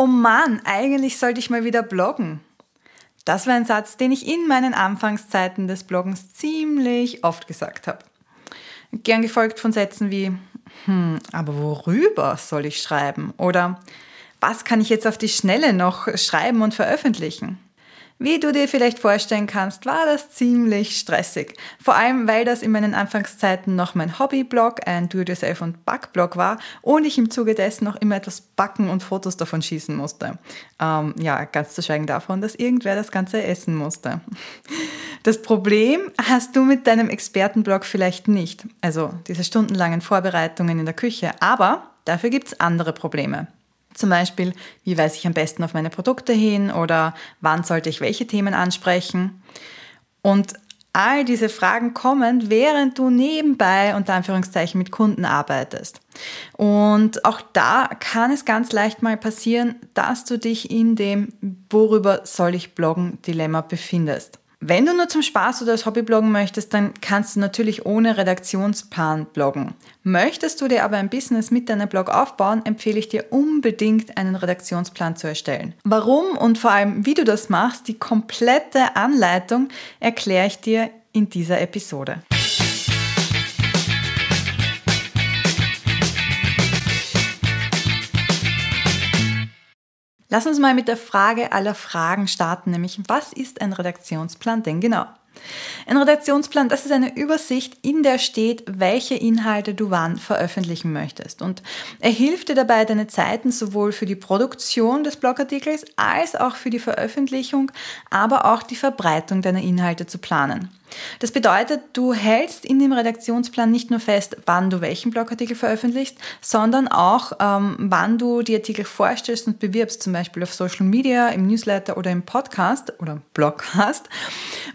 Oh Mann, eigentlich sollte ich mal wieder bloggen. Das war ein Satz, den ich in meinen Anfangszeiten des Bloggens ziemlich oft gesagt habe. Gern gefolgt von Sätzen wie, hm, aber worüber soll ich schreiben? Oder was kann ich jetzt auf die Schnelle noch schreiben und veröffentlichen? Wie du dir vielleicht vorstellen kannst, war das ziemlich stressig. Vor allem, weil das in meinen Anfangszeiten noch mein Hobbyblog, ein Do-it-yourself und Backblog war und ich im Zuge dessen noch immer etwas backen und Fotos davon schießen musste. Ähm, ja, ganz zu schweigen davon, dass irgendwer das Ganze essen musste. Das Problem hast du mit deinem Expertenblog vielleicht nicht. Also diese stundenlangen Vorbereitungen in der Küche. Aber dafür gibt es andere Probleme. Zum Beispiel, wie weise ich am besten auf meine Produkte hin oder wann sollte ich welche Themen ansprechen? Und all diese Fragen kommen, während du nebenbei unter Anführungszeichen mit Kunden arbeitest. Und auch da kann es ganz leicht mal passieren, dass du dich in dem Worüber soll ich bloggen Dilemma befindest. Wenn du nur zum Spaß oder als Hobby bloggen möchtest, dann kannst du natürlich ohne Redaktionsplan bloggen. Möchtest du dir aber ein Business mit deinem Blog aufbauen, empfehle ich dir unbedingt einen Redaktionsplan zu erstellen. Warum und vor allem wie du das machst, die komplette Anleitung erkläre ich dir in dieser Episode. Lass uns mal mit der Frage aller Fragen starten, nämlich was ist ein Redaktionsplan denn genau? Ein Redaktionsplan, das ist eine Übersicht, in der steht, welche Inhalte du wann veröffentlichen möchtest. Und er hilft dir dabei, deine Zeiten sowohl für die Produktion des Blogartikels als auch für die Veröffentlichung, aber auch die Verbreitung deiner Inhalte zu planen. Das bedeutet, du hältst in dem Redaktionsplan nicht nur fest, wann du welchen Blogartikel veröffentlichst, sondern auch, ähm, wann du die Artikel vorstellst und bewirbst, zum Beispiel auf Social Media, im Newsletter oder im Podcast oder Blogcast.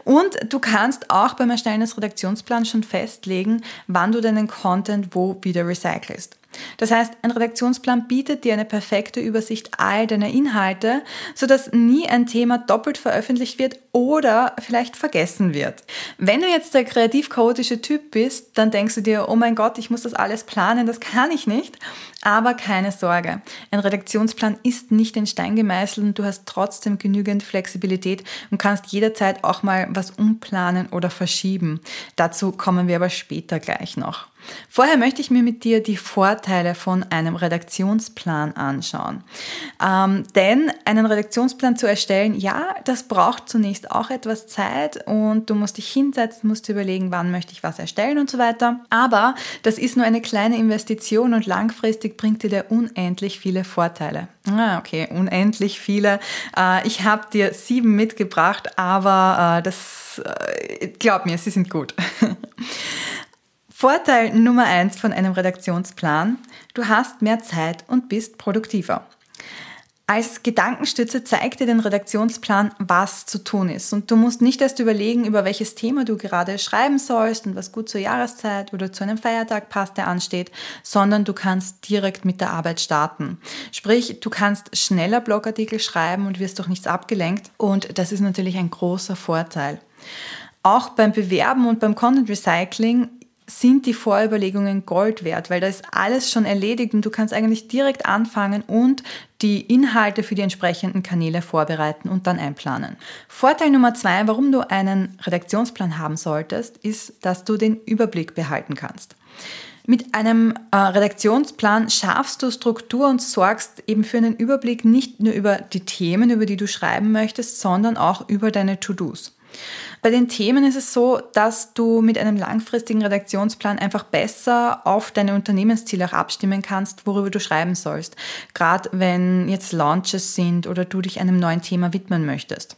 Und du kannst auch beim Erstellen des Redaktionsplans schon festlegen, wann du deinen Content wo wieder recycelst. Das heißt, ein Redaktionsplan bietet dir eine perfekte Übersicht all deiner Inhalte, sodass nie ein Thema doppelt veröffentlicht wird oder vielleicht vergessen wird. Wenn du jetzt der kreativ-chaotische Typ bist, dann denkst du dir, oh mein Gott, ich muss das alles planen, das kann ich nicht. Aber keine Sorge, ein Redaktionsplan ist nicht in Stein gemeißelt und du hast trotzdem genügend Flexibilität und kannst jederzeit auch mal was umplanen oder verschieben. Dazu kommen wir aber später gleich noch. Vorher möchte ich mir mit dir die Vorteile von einem Redaktionsplan anschauen. Ähm, denn einen Redaktionsplan zu erstellen, ja, das braucht zunächst auch etwas Zeit und du musst dich hinsetzen, musst überlegen, wann möchte ich was erstellen und so weiter. Aber das ist nur eine kleine Investition und langfristig bringt dir der unendlich viele Vorteile. Ah, okay, unendlich viele. Äh, ich habe dir sieben mitgebracht, aber äh, das, äh, glaub mir, sie sind gut. Vorteil Nummer eins von einem Redaktionsplan, du hast mehr Zeit und bist produktiver. Als Gedankenstütze zeigt dir den Redaktionsplan, was zu tun ist. Und du musst nicht erst überlegen, über welches Thema du gerade schreiben sollst und was gut zur Jahreszeit oder zu einem Feiertag passt, der ansteht, sondern du kannst direkt mit der Arbeit starten. Sprich, du kannst schneller Blogartikel schreiben und wirst durch nichts abgelenkt. Und das ist natürlich ein großer Vorteil. Auch beim Bewerben und beim Content Recycling sind die Vorüberlegungen Gold wert, weil da ist alles schon erledigt und du kannst eigentlich direkt anfangen und die Inhalte für die entsprechenden Kanäle vorbereiten und dann einplanen. Vorteil Nummer zwei, warum du einen Redaktionsplan haben solltest, ist, dass du den Überblick behalten kannst. Mit einem äh, Redaktionsplan schaffst du Struktur und sorgst eben für einen Überblick nicht nur über die Themen, über die du schreiben möchtest, sondern auch über deine To-Dos. Bei den Themen ist es so, dass du mit einem langfristigen Redaktionsplan einfach besser auf deine Unternehmensziele auch abstimmen kannst, worüber du schreiben sollst. Gerade wenn jetzt Launches sind oder du dich einem neuen Thema widmen möchtest.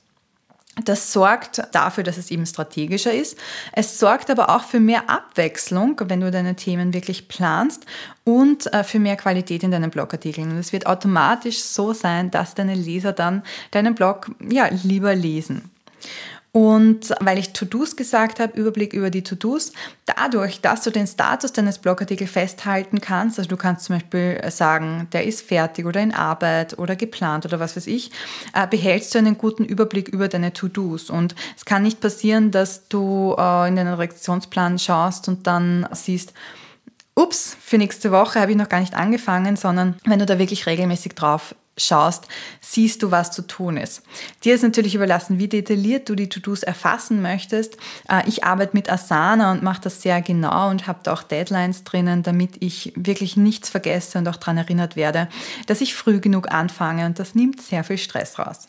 Das sorgt dafür, dass es eben strategischer ist. Es sorgt aber auch für mehr Abwechslung, wenn du deine Themen wirklich planst und äh, für mehr Qualität in deinen Blogartikeln. Und es wird automatisch so sein, dass deine Leser dann deinen Blog ja lieber lesen. Und weil ich To-Dos gesagt habe, Überblick über die To-Dos, dadurch, dass du den Status deines Blogartikels festhalten kannst, also du kannst zum Beispiel sagen, der ist fertig oder in Arbeit oder geplant oder was weiß ich, äh, behältst du einen guten Überblick über deine To-Dos. Und es kann nicht passieren, dass du äh, in deinen Reaktionsplan schaust und dann siehst, ups, für nächste Woche habe ich noch gar nicht angefangen, sondern wenn du da wirklich regelmäßig drauf schaust, siehst du, was zu tun ist. Dir ist natürlich überlassen, wie detailliert du die To-Dos erfassen möchtest. Äh, ich arbeite mit Asana und mache das sehr genau und habe da auch Deadlines drinnen, damit ich wirklich nichts vergesse und auch daran erinnert werde, dass ich früh genug anfange und das nimmt sehr viel Stress raus.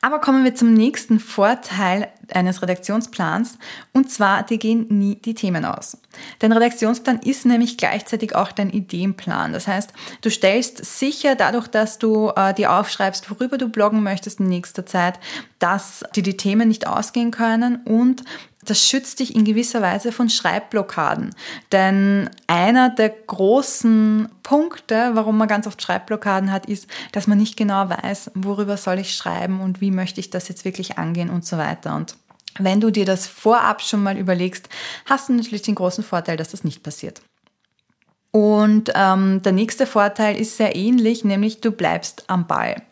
Aber kommen wir zum nächsten Vorteil eines Redaktionsplans und zwar, die gehen nie die Themen aus. Dein Redaktionsplan ist nämlich gleichzeitig auch dein Ideenplan. Das heißt, du stellst sicher dadurch, dass du äh, dir aufschreibst, worüber du bloggen möchtest in nächster Zeit, dass dir die Themen nicht ausgehen können und das schützt dich in gewisser Weise von Schreibblockaden. Denn einer der großen Punkte, warum man ganz oft Schreibblockaden hat, ist, dass man nicht genau weiß, worüber soll ich schreiben und wie möchte ich das jetzt wirklich angehen und so weiter. Und wenn du dir das vorab schon mal überlegst, hast du natürlich den großen Vorteil, dass das nicht passiert. Und ähm, der nächste Vorteil ist sehr ähnlich, nämlich du bleibst am Ball.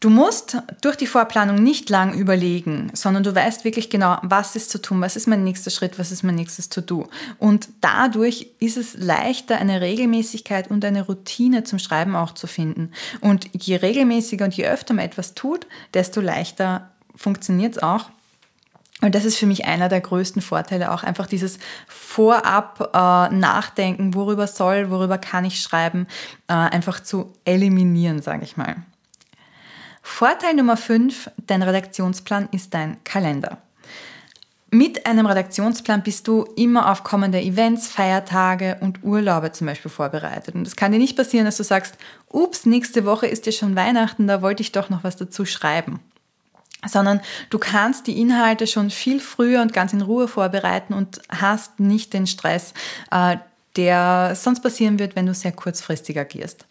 Du musst durch die Vorplanung nicht lang überlegen, sondern du weißt wirklich genau, was ist zu tun, was ist mein nächster Schritt, was ist mein nächstes To-Do. Und dadurch ist es leichter, eine Regelmäßigkeit und eine Routine zum Schreiben auch zu finden. Und je regelmäßiger und je öfter man etwas tut, desto leichter funktioniert es auch. Und das ist für mich einer der größten Vorteile, auch einfach dieses Vorab äh, Nachdenken, worüber soll, worüber kann ich schreiben, äh, einfach zu eliminieren, sage ich mal. Vorteil Nummer 5, dein Redaktionsplan ist dein Kalender. Mit einem Redaktionsplan bist du immer auf kommende Events, Feiertage und Urlaube zum Beispiel vorbereitet. Und es kann dir nicht passieren, dass du sagst, ups, nächste Woche ist ja schon Weihnachten, da wollte ich doch noch was dazu schreiben. Sondern du kannst die Inhalte schon viel früher und ganz in Ruhe vorbereiten und hast nicht den Stress, äh, der sonst passieren wird, wenn du sehr kurzfristig agierst.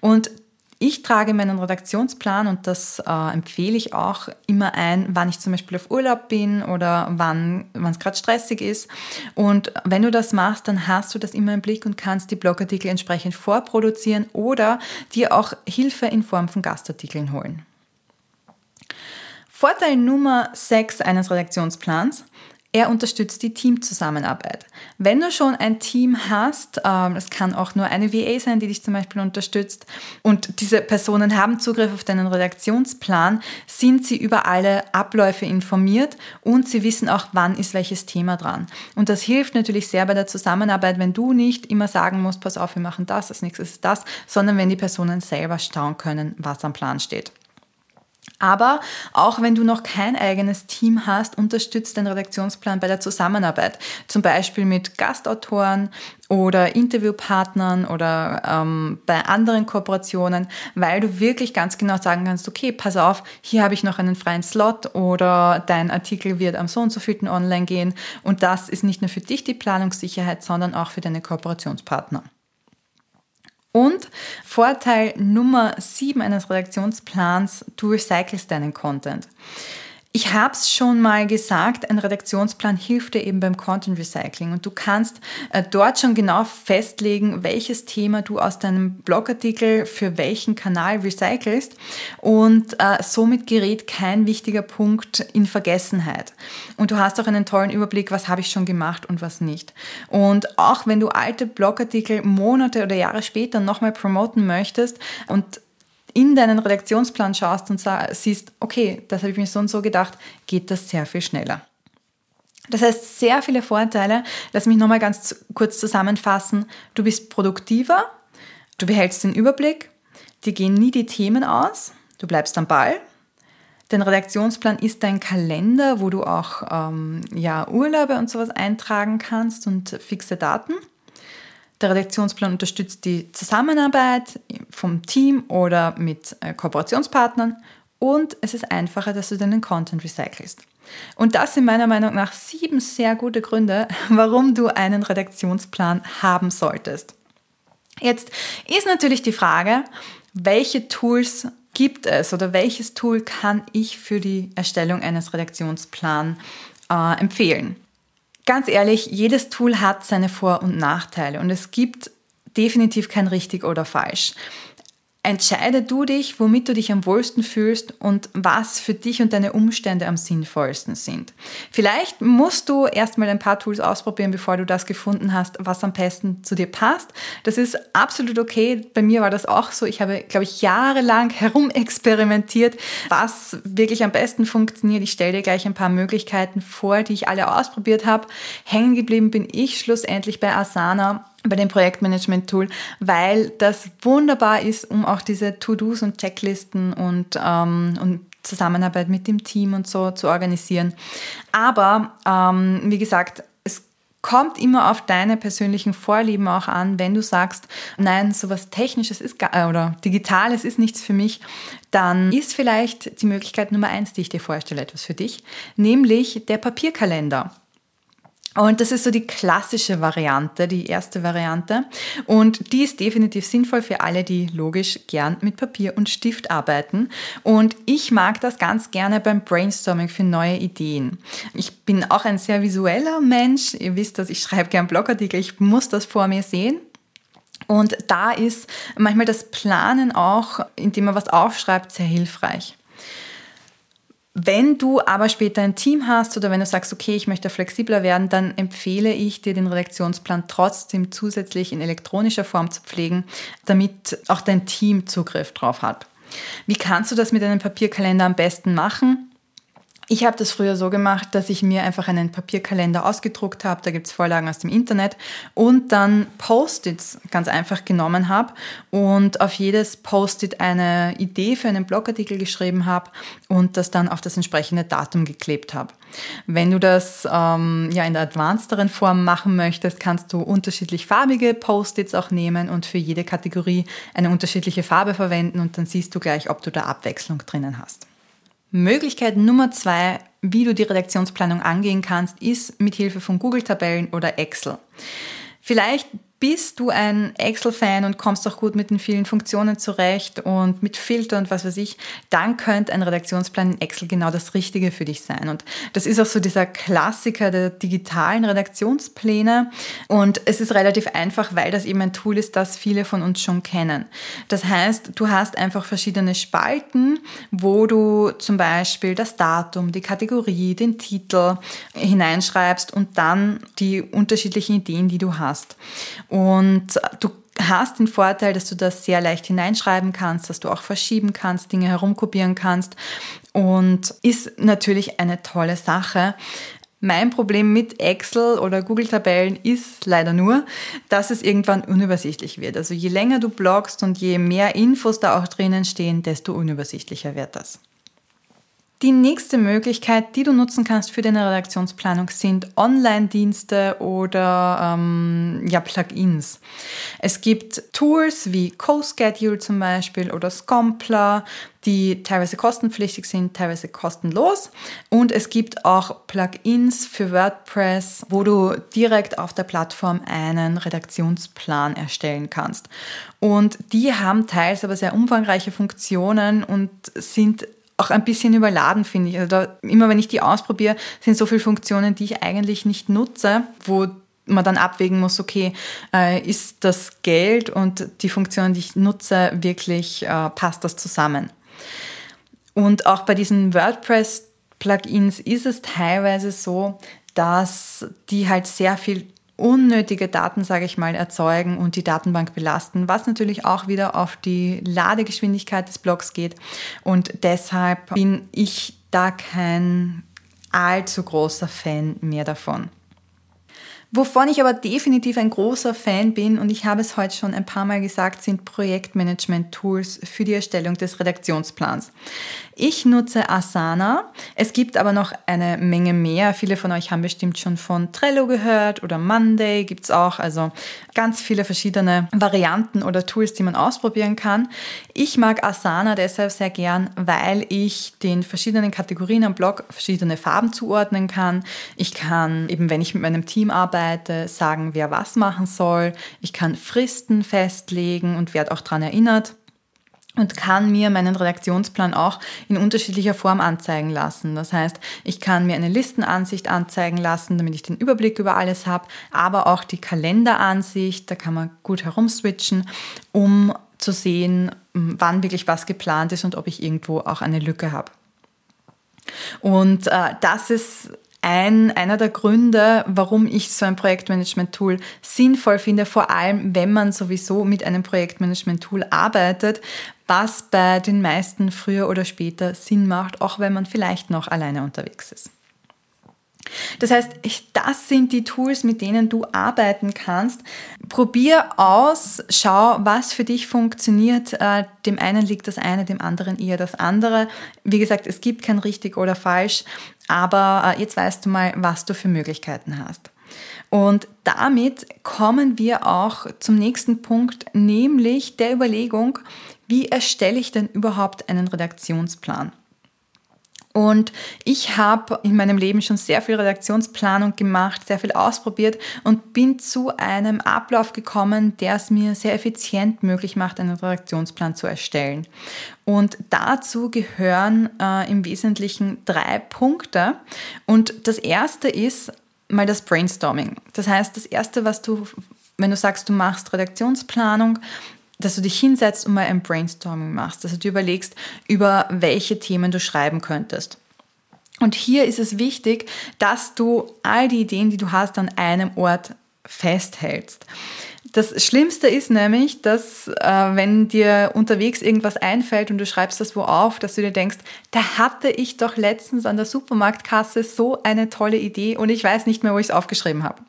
Und ich trage meinen Redaktionsplan und das äh, empfehle ich auch immer ein, wann ich zum Beispiel auf Urlaub bin oder wann es gerade stressig ist. Und wenn du das machst, dann hast du das immer im Blick und kannst die Blogartikel entsprechend vorproduzieren oder dir auch Hilfe in Form von Gastartikeln holen. Vorteil Nummer 6 eines Redaktionsplans. Er unterstützt die Teamzusammenarbeit. Wenn du schon ein Team hast, ähm, es kann auch nur eine VA sein, die dich zum Beispiel unterstützt, und diese Personen haben Zugriff auf deinen Redaktionsplan, sind sie über alle Abläufe informiert und sie wissen auch, wann ist welches Thema dran. Und das hilft natürlich sehr bei der Zusammenarbeit, wenn du nicht immer sagen musst, pass auf, wir machen das, als nächstes ist das, sondern wenn die Personen selber schauen können, was am Plan steht. Aber auch wenn du noch kein eigenes Team hast, unterstützt dein Redaktionsplan bei der Zusammenarbeit. Zum Beispiel mit Gastautoren oder Interviewpartnern oder ähm, bei anderen Kooperationen, weil du wirklich ganz genau sagen kannst, okay, pass auf, hier habe ich noch einen freien Slot oder dein Artikel wird am so und so vielten online gehen. Und das ist nicht nur für dich die Planungssicherheit, sondern auch für deine Kooperationspartner. Und Vorteil Nummer 7 eines Redaktionsplans, du recycelst deinen Content. Ich habe es schon mal gesagt, ein Redaktionsplan hilft dir eben beim Content Recycling und du kannst äh, dort schon genau festlegen, welches Thema du aus deinem Blogartikel für welchen Kanal recycelst und äh, somit gerät kein wichtiger Punkt in Vergessenheit. Und du hast auch einen tollen Überblick, was habe ich schon gemacht und was nicht. Und auch wenn du alte Blogartikel Monate oder Jahre später nochmal promoten möchtest und in deinen Redaktionsplan schaust und siehst, okay, das habe ich mir so und so gedacht, geht das sehr viel schneller. Das heißt, sehr viele Vorteile. Lass mich nochmal ganz kurz zusammenfassen. Du bist produktiver, du behältst den Überblick, dir gehen nie die Themen aus, du bleibst am Ball. Dein Redaktionsplan ist dein Kalender, wo du auch ähm, ja, Urlaube und sowas eintragen kannst und fixe Daten. Der Redaktionsplan unterstützt die Zusammenarbeit vom Team oder mit äh, Kooperationspartnern und es ist einfacher, dass du deinen Content recycelst. Und das sind meiner Meinung nach sieben sehr gute Gründe, warum du einen Redaktionsplan haben solltest. Jetzt ist natürlich die Frage, welche Tools gibt es oder welches Tool kann ich für die Erstellung eines Redaktionsplans äh, empfehlen? Ganz ehrlich, jedes Tool hat seine Vor- und Nachteile und es gibt definitiv kein richtig oder falsch. Entscheide du dich, womit du dich am wohlsten fühlst und was für dich und deine Umstände am sinnvollsten sind. Vielleicht musst du erstmal ein paar Tools ausprobieren, bevor du das gefunden hast, was am besten zu dir passt. Das ist absolut okay. Bei mir war das auch so. Ich habe, glaube ich, jahrelang herumexperimentiert, was wirklich am besten funktioniert. Ich stelle dir gleich ein paar Möglichkeiten vor, die ich alle ausprobiert habe. Hängen geblieben bin ich schlussendlich bei Asana bei dem Projektmanagement-Tool, weil das wunderbar ist, um auch diese To-Dos und Checklisten und, ähm, und Zusammenarbeit mit dem Team und so zu organisieren. Aber ähm, wie gesagt, es kommt immer auf deine persönlichen Vorlieben auch an. Wenn du sagst, nein, sowas Technisches ist äh, oder Digitales ist nichts für mich, dann ist vielleicht die Möglichkeit Nummer eins, die ich dir vorstelle, etwas für dich, nämlich der Papierkalender. Und das ist so die klassische Variante, die erste Variante. Und die ist definitiv sinnvoll für alle, die logisch gern mit Papier und Stift arbeiten. Und ich mag das ganz gerne beim Brainstorming für neue Ideen. Ich bin auch ein sehr visueller Mensch. Ihr wisst, dass ich schreibe gern Blogartikel. Ich muss das vor mir sehen. Und da ist manchmal das Planen auch, indem man was aufschreibt, sehr hilfreich. Wenn du aber später ein Team hast oder wenn du sagst, okay, ich möchte flexibler werden, dann empfehle ich dir, den Redaktionsplan trotzdem zusätzlich in elektronischer Form zu pflegen, damit auch dein Team Zugriff drauf hat. Wie kannst du das mit einem Papierkalender am besten machen? Ich habe das früher so gemacht, dass ich mir einfach einen Papierkalender ausgedruckt habe, da gibt es Vorlagen aus dem Internet und dann Post-its ganz einfach genommen habe und auf jedes Post-it eine Idee für einen Blogartikel geschrieben habe und das dann auf das entsprechende Datum geklebt habe. Wenn du das ähm, ja in der advancederen Form machen möchtest, kannst du unterschiedlich farbige Post-its auch nehmen und für jede Kategorie eine unterschiedliche Farbe verwenden und dann siehst du gleich, ob du da Abwechslung drinnen hast. Möglichkeit Nummer zwei, wie du die Redaktionsplanung angehen kannst, ist mit Hilfe von Google-Tabellen oder Excel. Vielleicht bist du ein Excel-Fan und kommst auch gut mit den vielen Funktionen zurecht und mit Filter und was weiß ich, dann könnte ein Redaktionsplan in Excel genau das Richtige für dich sein. Und das ist auch so dieser Klassiker der digitalen Redaktionspläne. Und es ist relativ einfach, weil das eben ein Tool ist, das viele von uns schon kennen. Das heißt, du hast einfach verschiedene Spalten, wo du zum Beispiel das Datum, die Kategorie, den Titel hineinschreibst und dann die unterschiedlichen Ideen, die du hast. Und du hast den Vorteil, dass du das sehr leicht hineinschreiben kannst, dass du auch verschieben kannst, Dinge herumkopieren kannst und ist natürlich eine tolle Sache. Mein Problem mit Excel oder Google-Tabellen ist leider nur, dass es irgendwann unübersichtlich wird. Also je länger du bloggst und je mehr Infos da auch drinnen stehen, desto unübersichtlicher wird das. Die nächste Möglichkeit, die du nutzen kannst für deine Redaktionsplanung, sind Online-Dienste oder ähm, ja, Plugins. Es gibt Tools wie CoSchedule zum Beispiel oder Scompler, die teilweise kostenpflichtig sind, teilweise kostenlos. Und es gibt auch Plugins für WordPress, wo du direkt auf der Plattform einen Redaktionsplan erstellen kannst. Und die haben teils aber sehr umfangreiche Funktionen und sind auch ein bisschen überladen, finde ich. Also da, immer wenn ich die ausprobiere, sind so viele Funktionen, die ich eigentlich nicht nutze, wo man dann abwägen muss, okay, äh, ist das Geld und die Funktionen, die ich nutze, wirklich äh, passt das zusammen? Und auch bei diesen WordPress-Plugins ist es teilweise so, dass die halt sehr viel unnötige Daten, sage ich mal, erzeugen und die Datenbank belasten, was natürlich auch wieder auf die Ladegeschwindigkeit des Blogs geht. Und deshalb bin ich da kein allzu großer Fan mehr davon. Wovon ich aber definitiv ein großer Fan bin, und ich habe es heute schon ein paar Mal gesagt, sind Projektmanagement-Tools für die Erstellung des Redaktionsplans. Ich nutze Asana. Es gibt aber noch eine Menge mehr. Viele von euch haben bestimmt schon von Trello gehört oder Monday gibt es auch. Also ganz viele verschiedene Varianten oder Tools, die man ausprobieren kann. Ich mag Asana deshalb sehr gern, weil ich den verschiedenen Kategorien am Blog verschiedene Farben zuordnen kann. Ich kann eben, wenn ich mit meinem Team arbeite, sagen, wer was machen soll. Ich kann Fristen festlegen und werde auch daran erinnert und kann mir meinen Redaktionsplan auch in unterschiedlicher Form anzeigen lassen. Das heißt, ich kann mir eine Listenansicht anzeigen lassen, damit ich den Überblick über alles habe, aber auch die Kalenderansicht, da kann man gut herumswitchen, um zu sehen, wann wirklich was geplant ist und ob ich irgendwo auch eine Lücke habe. Und äh, das ist ein, einer der Gründe, warum ich so ein Projektmanagement-Tool sinnvoll finde, vor allem wenn man sowieso mit einem Projektmanagement-Tool arbeitet, was bei den meisten früher oder später Sinn macht, auch wenn man vielleicht noch alleine unterwegs ist. Das heißt, das sind die Tools, mit denen du arbeiten kannst. Probier aus, schau, was für dich funktioniert. Äh, dem einen liegt das eine, dem anderen eher das andere. Wie gesagt, es gibt kein richtig oder falsch, aber äh, jetzt weißt du mal, was du für Möglichkeiten hast. Und damit kommen wir auch zum nächsten Punkt, nämlich der Überlegung, wie erstelle ich denn überhaupt einen Redaktionsplan? Und ich habe in meinem Leben schon sehr viel Redaktionsplanung gemacht, sehr viel ausprobiert und bin zu einem Ablauf gekommen, der es mir sehr effizient möglich macht, einen Redaktionsplan zu erstellen. Und dazu gehören äh, im Wesentlichen drei Punkte. Und das erste ist mal das Brainstorming. Das heißt, das erste, was du, wenn du sagst, du machst Redaktionsplanung, dass du dich hinsetzt und mal ein Brainstorming machst, dass du dir überlegst, über welche Themen du schreiben könntest. Und hier ist es wichtig, dass du all die Ideen, die du hast, an einem Ort festhältst. Das Schlimmste ist nämlich, dass äh, wenn dir unterwegs irgendwas einfällt und du schreibst das wo auf, dass du dir denkst, da hatte ich doch letztens an der Supermarktkasse so eine tolle Idee und ich weiß nicht mehr, wo ich es aufgeschrieben habe.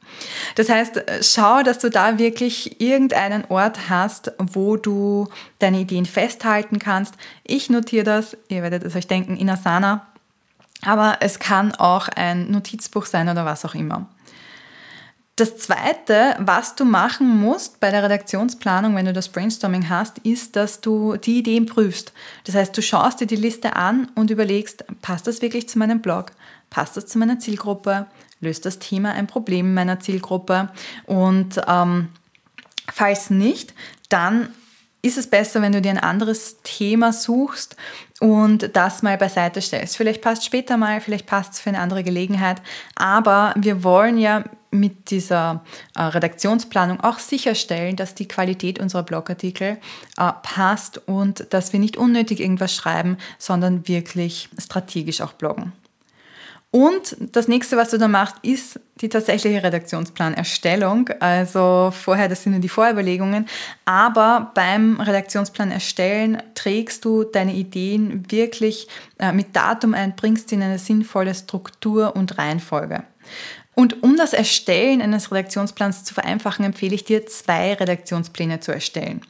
Das heißt, schau, dass du da wirklich irgendeinen Ort hast, wo du deine Ideen festhalten kannst. Ich notiere das, ihr werdet es euch denken, in Asana, aber es kann auch ein Notizbuch sein oder was auch immer. Das Zweite, was du machen musst bei der Redaktionsplanung, wenn du das Brainstorming hast, ist, dass du die Ideen prüfst. Das heißt, du schaust dir die Liste an und überlegst, passt das wirklich zu meinem Blog? Passt das zu meiner Zielgruppe? Löst das Thema ein Problem meiner Zielgruppe? Und ähm, falls nicht, dann ist es besser, wenn du dir ein anderes Thema suchst und das mal beiseite stellst. Vielleicht passt später mal, vielleicht passt es für eine andere Gelegenheit, aber wir wollen ja mit dieser äh, Redaktionsplanung auch sicherstellen, dass die Qualität unserer Blogartikel äh, passt und dass wir nicht unnötig irgendwas schreiben, sondern wirklich strategisch auch bloggen. Und das nächste, was du dann machst, ist die tatsächliche Redaktionsplanerstellung. Also vorher, das sind nur die Vorüberlegungen. Aber beim Redaktionsplan erstellen trägst du deine Ideen wirklich äh, mit Datum ein, bringst sie in eine sinnvolle Struktur und Reihenfolge. Und um das Erstellen eines Redaktionsplans zu vereinfachen, empfehle ich dir, zwei Redaktionspläne zu erstellen.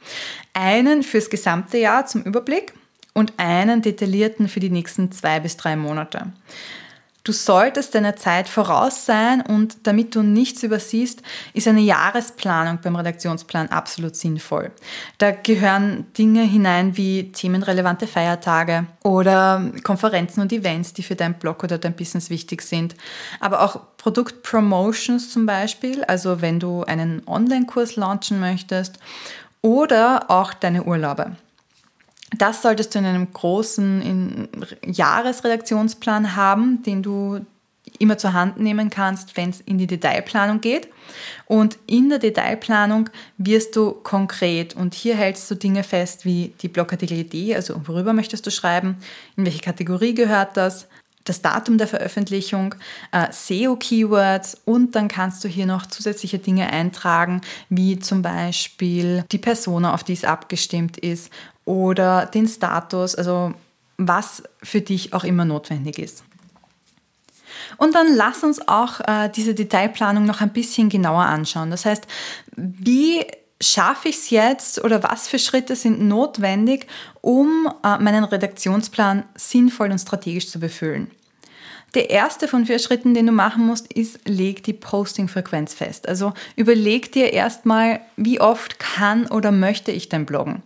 Einen fürs gesamte Jahr zum Überblick und einen detaillierten für die nächsten zwei bis drei Monate. Du solltest deiner Zeit voraus sein und damit du nichts übersiehst, ist eine Jahresplanung beim Redaktionsplan absolut sinnvoll. Da gehören Dinge hinein wie themenrelevante Feiertage oder Konferenzen und Events, die für dein Blog oder dein Business wichtig sind. Aber auch Produktpromotions zum Beispiel, also wenn du einen Online-Kurs launchen möchtest oder auch deine Urlaube. Das solltest du in einem großen Jahresredaktionsplan haben, den du immer zur Hand nehmen kannst, wenn es in die Detailplanung geht. Und in der Detailplanung wirst du konkret und hier hältst du Dinge fest wie die Blogartikel-Idee, also worüber möchtest du schreiben, in welche Kategorie gehört das, das Datum der Veröffentlichung, äh, SEO-Keywords und dann kannst du hier noch zusätzliche Dinge eintragen, wie zum Beispiel die Persona, auf die es abgestimmt ist oder den Status, also was für dich auch immer notwendig ist. Und dann lass uns auch äh, diese Detailplanung noch ein bisschen genauer anschauen. Das heißt, wie schaffe ich es jetzt oder was für Schritte sind notwendig, um äh, meinen Redaktionsplan sinnvoll und strategisch zu befüllen? Der erste von vier Schritten, den du machen musst, ist, leg die Posting-Frequenz fest. Also überleg dir erstmal, wie oft kann oder möchte ich denn bloggen.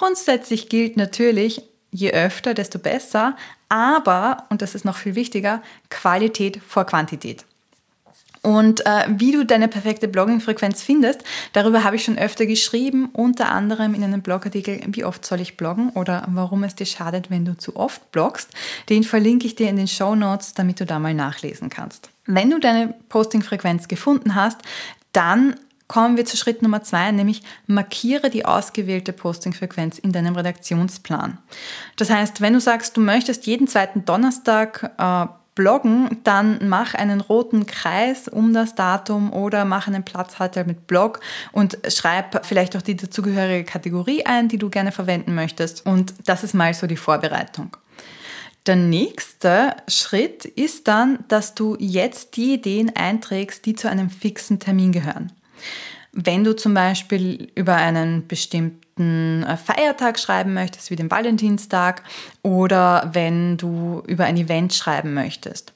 Grundsätzlich gilt natürlich, je öfter, desto besser, aber, und das ist noch viel wichtiger, Qualität vor Quantität. Und äh, wie du deine perfekte Blogging-Frequenz findest, darüber habe ich schon öfter geschrieben, unter anderem in einem Blogartikel, wie oft soll ich bloggen oder warum es dir schadet, wenn du zu oft bloggst. Den verlinke ich dir in den Show Notes, damit du da mal nachlesen kannst. Wenn du deine Posting-Frequenz gefunden hast, dann kommen wir zu Schritt Nummer zwei, nämlich markiere die ausgewählte Postingfrequenz in deinem Redaktionsplan. Das heißt, wenn du sagst, du möchtest jeden zweiten Donnerstag äh, bloggen, dann mach einen roten Kreis um das Datum oder mach einen Platzhalter mit Blog und schreib vielleicht auch die dazugehörige Kategorie ein, die du gerne verwenden möchtest. Und das ist mal so die Vorbereitung. Der nächste Schritt ist dann, dass du jetzt die Ideen einträgst, die zu einem fixen Termin gehören. Wenn du zum Beispiel über einen bestimmten äh, Feiertag schreiben möchtest, wie den Valentinstag, oder wenn du über ein Event schreiben möchtest.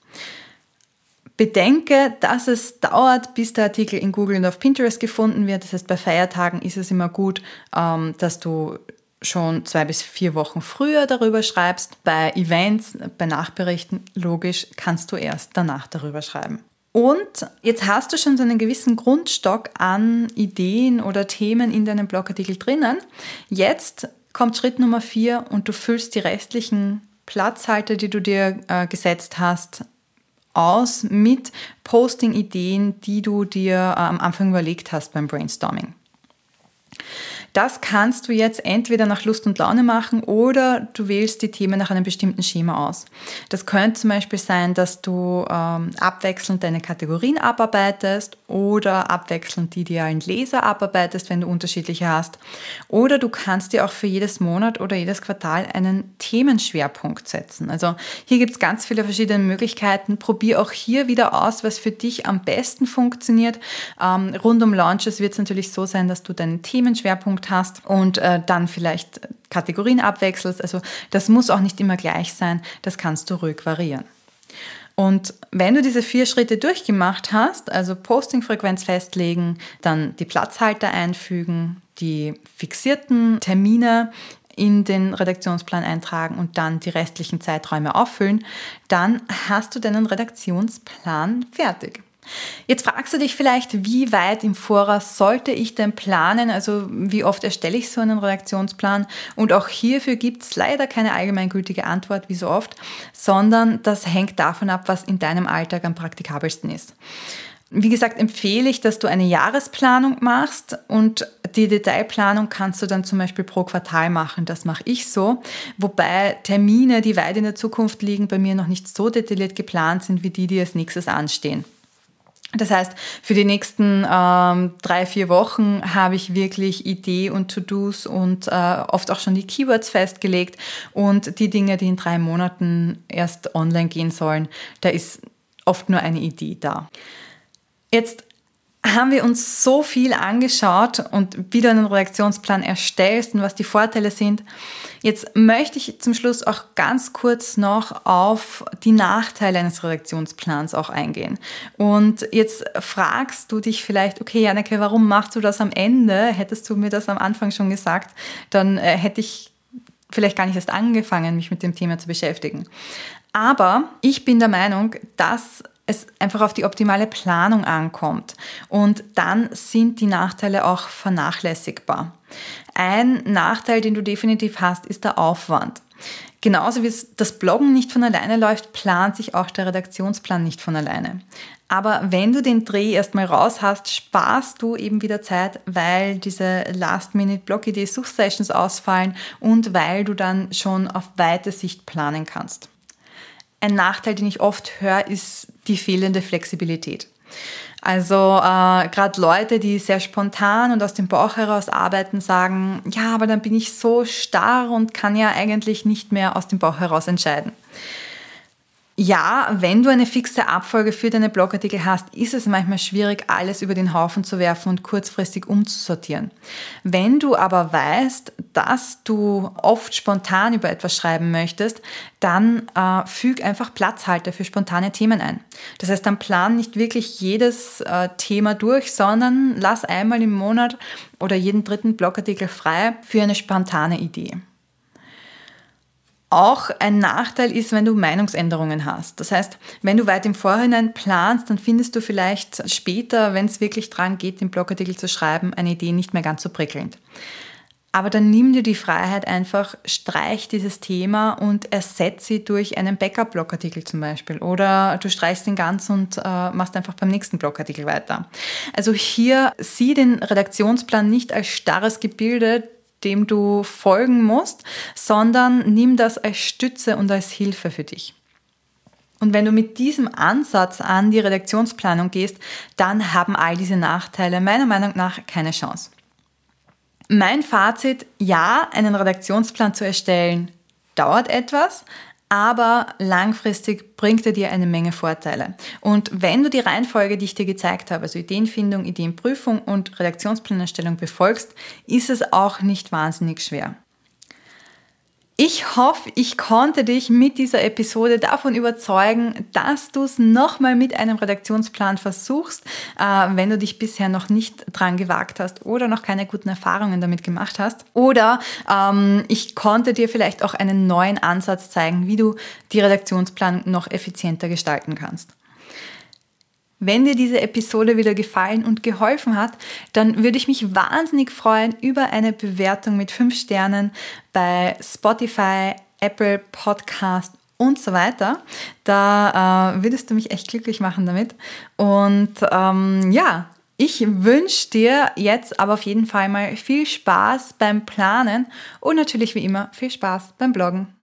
Bedenke, dass es dauert, bis der Artikel in Google und auf Pinterest gefunden wird. Das heißt, bei Feiertagen ist es immer gut, ähm, dass du schon zwei bis vier Wochen früher darüber schreibst. Bei Events, bei Nachberichten, logisch, kannst du erst danach darüber schreiben. Und jetzt hast du schon so einen gewissen Grundstock an Ideen oder Themen in deinem Blogartikel drinnen. Jetzt kommt Schritt Nummer vier und du füllst die restlichen Platzhalter, die du dir äh, gesetzt hast, aus mit Posting-Ideen, die du dir äh, am Anfang überlegt hast beim Brainstorming. Das kannst du jetzt entweder nach Lust und Laune machen oder du wählst die Themen nach einem bestimmten Schema aus. Das könnte zum Beispiel sein, dass du ähm, abwechselnd deine Kategorien abarbeitest oder abwechselnd die idealen Leser abarbeitest, wenn du unterschiedliche hast. Oder du kannst dir auch für jedes Monat oder jedes Quartal einen Themenschwerpunkt setzen. Also hier gibt es ganz viele verschiedene Möglichkeiten. Probier auch hier wieder aus, was für dich am besten funktioniert. Ähm, rund um Launches wird es natürlich so sein, dass du deinen Themenschwerpunkt Schwerpunkt hast und äh, dann vielleicht Kategorien abwechselst. Also das muss auch nicht immer gleich sein, das kannst du ruhig variieren. Und wenn du diese vier Schritte durchgemacht hast, also Postingfrequenz festlegen, dann die Platzhalter einfügen, die fixierten Termine in den Redaktionsplan eintragen und dann die restlichen Zeiträume auffüllen, dann hast du deinen Redaktionsplan fertig. Jetzt fragst du dich vielleicht, wie weit im Voraus sollte ich denn planen? Also wie oft erstelle ich so einen Redaktionsplan? Und auch hierfür gibt es leider keine allgemeingültige Antwort, wie so oft, sondern das hängt davon ab, was in deinem Alltag am praktikabelsten ist. Wie gesagt, empfehle ich, dass du eine Jahresplanung machst und die Detailplanung kannst du dann zum Beispiel pro Quartal machen. Das mache ich so. Wobei Termine, die weit in der Zukunft liegen, bei mir noch nicht so detailliert geplant sind wie die, die als nächstes anstehen. Das heißt, für die nächsten ähm, drei, vier Wochen habe ich wirklich Idee und To-Dos und äh, oft auch schon die Keywords festgelegt und die Dinge, die in drei Monaten erst online gehen sollen, da ist oft nur eine Idee da. Jetzt haben wir uns so viel angeschaut und wie du einen Reaktionsplan erstellst und was die Vorteile sind. Jetzt möchte ich zum Schluss auch ganz kurz noch auf die Nachteile eines Reaktionsplans auch eingehen. Und jetzt fragst du dich vielleicht, okay, Janneke, warum machst du das am Ende? Hättest du mir das am Anfang schon gesagt, dann äh, hätte ich vielleicht gar nicht erst angefangen, mich mit dem Thema zu beschäftigen. Aber ich bin der Meinung, dass es einfach auf die optimale Planung ankommt. Und dann sind die Nachteile auch vernachlässigbar. Ein Nachteil, den du definitiv hast, ist der Aufwand. Genauso wie das Bloggen nicht von alleine läuft, plant sich auch der Redaktionsplan nicht von alleine. Aber wenn du den Dreh erstmal raus hast, sparst du eben wieder Zeit, weil diese Last-Minute-Blog-Idee-Suchsessions ausfallen und weil du dann schon auf weite Sicht planen kannst. Ein Nachteil, den ich oft höre, ist die fehlende Flexibilität. Also äh, gerade Leute, die sehr spontan und aus dem Bauch heraus arbeiten, sagen, ja, aber dann bin ich so starr und kann ja eigentlich nicht mehr aus dem Bauch heraus entscheiden. Ja, wenn du eine fixe Abfolge für deine Blogartikel hast, ist es manchmal schwierig, alles über den Haufen zu werfen und kurzfristig umzusortieren. Wenn du aber weißt, dass du oft spontan über etwas schreiben möchtest, dann äh, füg einfach Platzhalter für spontane Themen ein. Das heißt, dann plan nicht wirklich jedes äh, Thema durch, sondern lass einmal im Monat oder jeden dritten Blogartikel frei für eine spontane Idee. Auch ein Nachteil ist, wenn du Meinungsänderungen hast. Das heißt, wenn du weit im Vorhinein planst, dann findest du vielleicht später, wenn es wirklich dran geht, den Blogartikel zu schreiben, eine Idee nicht mehr ganz so prickelnd. Aber dann nimm dir die Freiheit einfach, streich dieses Thema und ersetze sie durch einen Backup-Blogartikel zum Beispiel. Oder du streichst den ganz und äh, machst einfach beim nächsten Blogartikel weiter. Also hier sieh den Redaktionsplan nicht als starres Gebilde, dem du folgen musst, sondern nimm das als Stütze und als Hilfe für dich. Und wenn du mit diesem Ansatz an die Redaktionsplanung gehst, dann haben all diese Nachteile meiner Meinung nach keine Chance. Mein Fazit, ja, einen Redaktionsplan zu erstellen, dauert etwas, aber langfristig bringt er dir eine Menge Vorteile. Und wenn du die Reihenfolge, die ich dir gezeigt habe, also Ideenfindung, Ideenprüfung und Redaktionsplanerstellung befolgst, ist es auch nicht wahnsinnig schwer. Ich hoffe, ich konnte dich mit dieser Episode davon überzeugen, dass du es nochmal mit einem Redaktionsplan versuchst, äh, wenn du dich bisher noch nicht dran gewagt hast oder noch keine guten Erfahrungen damit gemacht hast. Oder ähm, ich konnte dir vielleicht auch einen neuen Ansatz zeigen, wie du die Redaktionsplanung noch effizienter gestalten kannst. Wenn dir diese Episode wieder gefallen und geholfen hat, dann würde ich mich wahnsinnig freuen über eine Bewertung mit 5 Sternen bei Spotify, Apple Podcast und so weiter. Da äh, würdest du mich echt glücklich machen damit. Und ähm, ja, ich wünsche dir jetzt aber auf jeden Fall mal viel Spaß beim Planen und natürlich wie immer viel Spaß beim Bloggen.